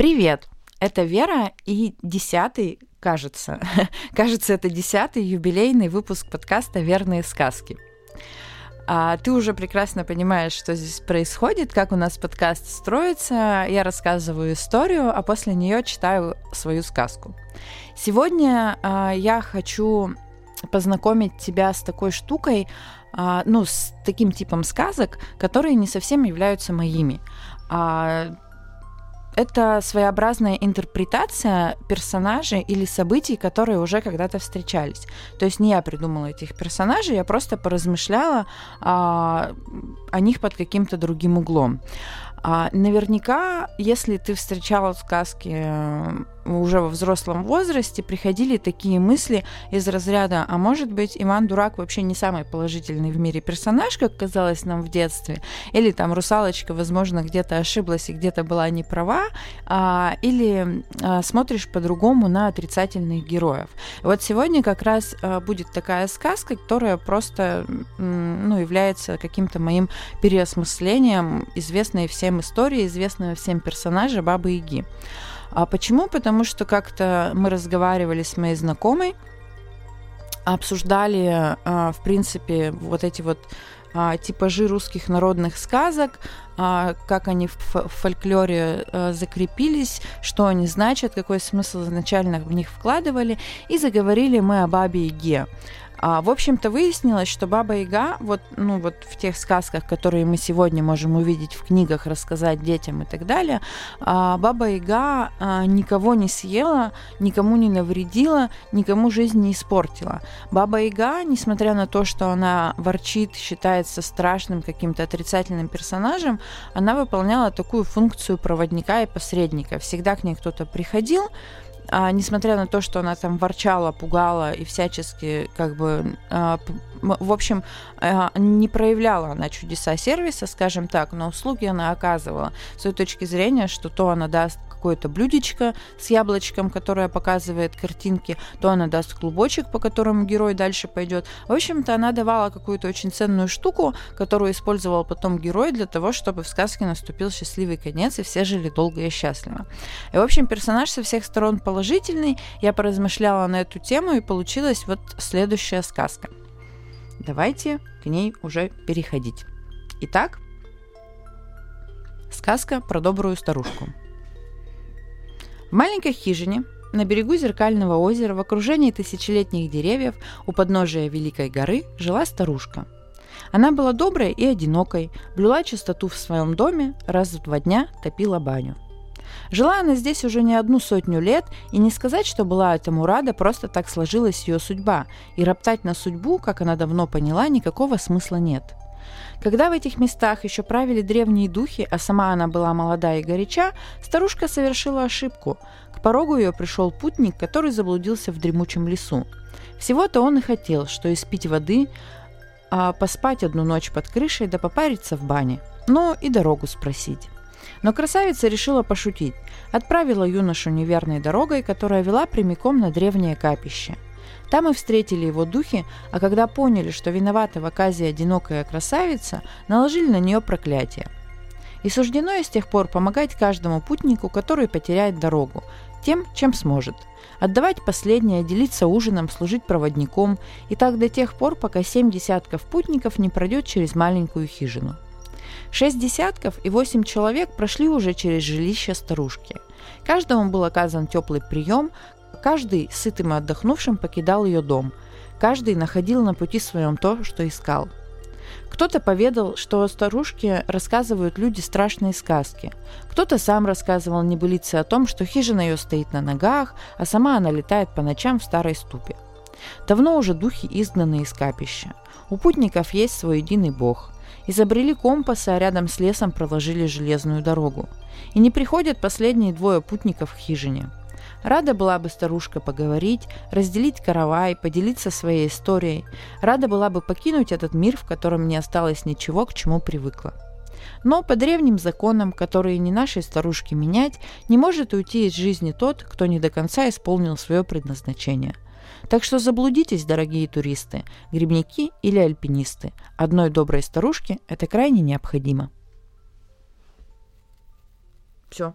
Привет! Это Вера и десятый, кажется, кажется, это десятый юбилейный выпуск подкаста «Верные сказки». А ты уже прекрасно понимаешь, что здесь происходит, как у нас подкаст строится. Я рассказываю историю, а после нее читаю свою сказку. Сегодня а, я хочу познакомить тебя с такой штукой, а, ну, с таким типом сказок, которые не совсем являются моими. А, это своеобразная интерпретация персонажей или событий, которые уже когда-то встречались. То есть не я придумала этих персонажей, я просто поразмышляла а, о них под каким-то другим углом. А, наверняка, если ты встречала сказки уже во взрослом возрасте, приходили такие мысли из разряда, а может быть, Иван Дурак вообще не самый положительный в мире персонаж, как казалось нам в детстве, или там русалочка, возможно, где-то ошиблась и где-то была не права, а, или а, смотришь по-другому на отрицательных героев. вот сегодня как раз а, будет такая сказка, которая просто ну, является каким-то моим переосмыслением известной всем истории, известного всем персонажа Бабы Яги. А почему? Потому что как-то мы разговаривали с моей знакомой, обсуждали, а, в принципе, вот эти вот а, типажи русских народных сказок, а, как они в фольклоре закрепились, что они значат, какой смысл изначально в них вкладывали, и заговорили мы о Бабе Яге. А, в общем-то, выяснилось, что Баба Яга, вот, ну, вот в тех сказках, которые мы сегодня можем увидеть в книгах, рассказать детям и так далее, а, Баба Яга а, никого не съела, никому не навредила, никому жизнь не испортила. Баба Яга, несмотря на то, что она ворчит, считается страшным каким-то отрицательным персонажем, она выполняла такую функцию проводника и посредника. Всегда к ней кто-то приходил, а, несмотря на то, что она там ворчала, пугала и всячески как бы, а, в общем, а, не проявляла она чудеса сервиса, скажем так, но услуги она оказывала. С той точки зрения, что то она даст какое-то блюдечко с яблочком, которое показывает картинки, то она даст клубочек, по которому герой дальше пойдет. В общем-то, она давала какую-то очень ценную штуку, которую использовал потом герой для того, чтобы в сказке наступил счастливый конец, и все жили долго и счастливо. И, в общем, персонаж со всех сторон положительный. Я поразмышляла на эту тему, и получилась вот следующая сказка. Давайте к ней уже переходить. Итак, сказка про добрую старушку. В маленькой хижине на берегу зеркального озера в окружении тысячелетних деревьев у подножия Великой горы жила старушка. Она была доброй и одинокой, блюла чистоту в своем доме, раз в два дня топила баню. Жила она здесь уже не одну сотню лет, и не сказать, что была этому рада, просто так сложилась ее судьба, и роптать на судьбу, как она давно поняла, никакого смысла нет – когда в этих местах еще правили древние духи, а сама она была молода и горяча, старушка совершила ошибку. К порогу ее пришел путник, который заблудился в дремучем лесу. Всего-то он и хотел, что испить воды, а поспать одну ночь под крышей да попариться в бане. Ну и дорогу спросить. Но красавица решила пошутить. Отправила юношу неверной дорогой, которая вела прямиком на древнее капище – там и встретили его духи, а когда поняли, что виновата в оказе одинокая красавица, наложили на нее проклятие. И суждено и с тех пор помогать каждому путнику, который потеряет дорогу, тем, чем сможет. Отдавать последнее, делиться ужином, служить проводником, и так до тех пор, пока семь десятков путников не пройдет через маленькую хижину. Шесть десятков и восемь человек прошли уже через жилище старушки. Каждому был оказан теплый прием, Каждый, сытым и отдохнувшим, покидал ее дом. Каждый находил на пути своем то, что искал. Кто-то поведал, что о старушке рассказывают люди страшные сказки. Кто-то сам рассказывал небылицы о том, что хижина ее стоит на ногах, а сама она летает по ночам в старой ступе. Давно уже духи изгнаны из капища. У путников есть свой единый бог. Изобрели компасы, а рядом с лесом проложили железную дорогу. И не приходят последние двое путников в хижине – Рада была бы старушка поговорить, разделить каравай, поделиться своей историей. Рада была бы покинуть этот мир, в котором не осталось ничего, к чему привыкла. Но по древним законам, которые не нашей старушке менять, не может уйти из жизни тот, кто не до конца исполнил свое предназначение. Так что заблудитесь, дорогие туристы, грибники или альпинисты. Одной доброй старушке это крайне необходимо. Все.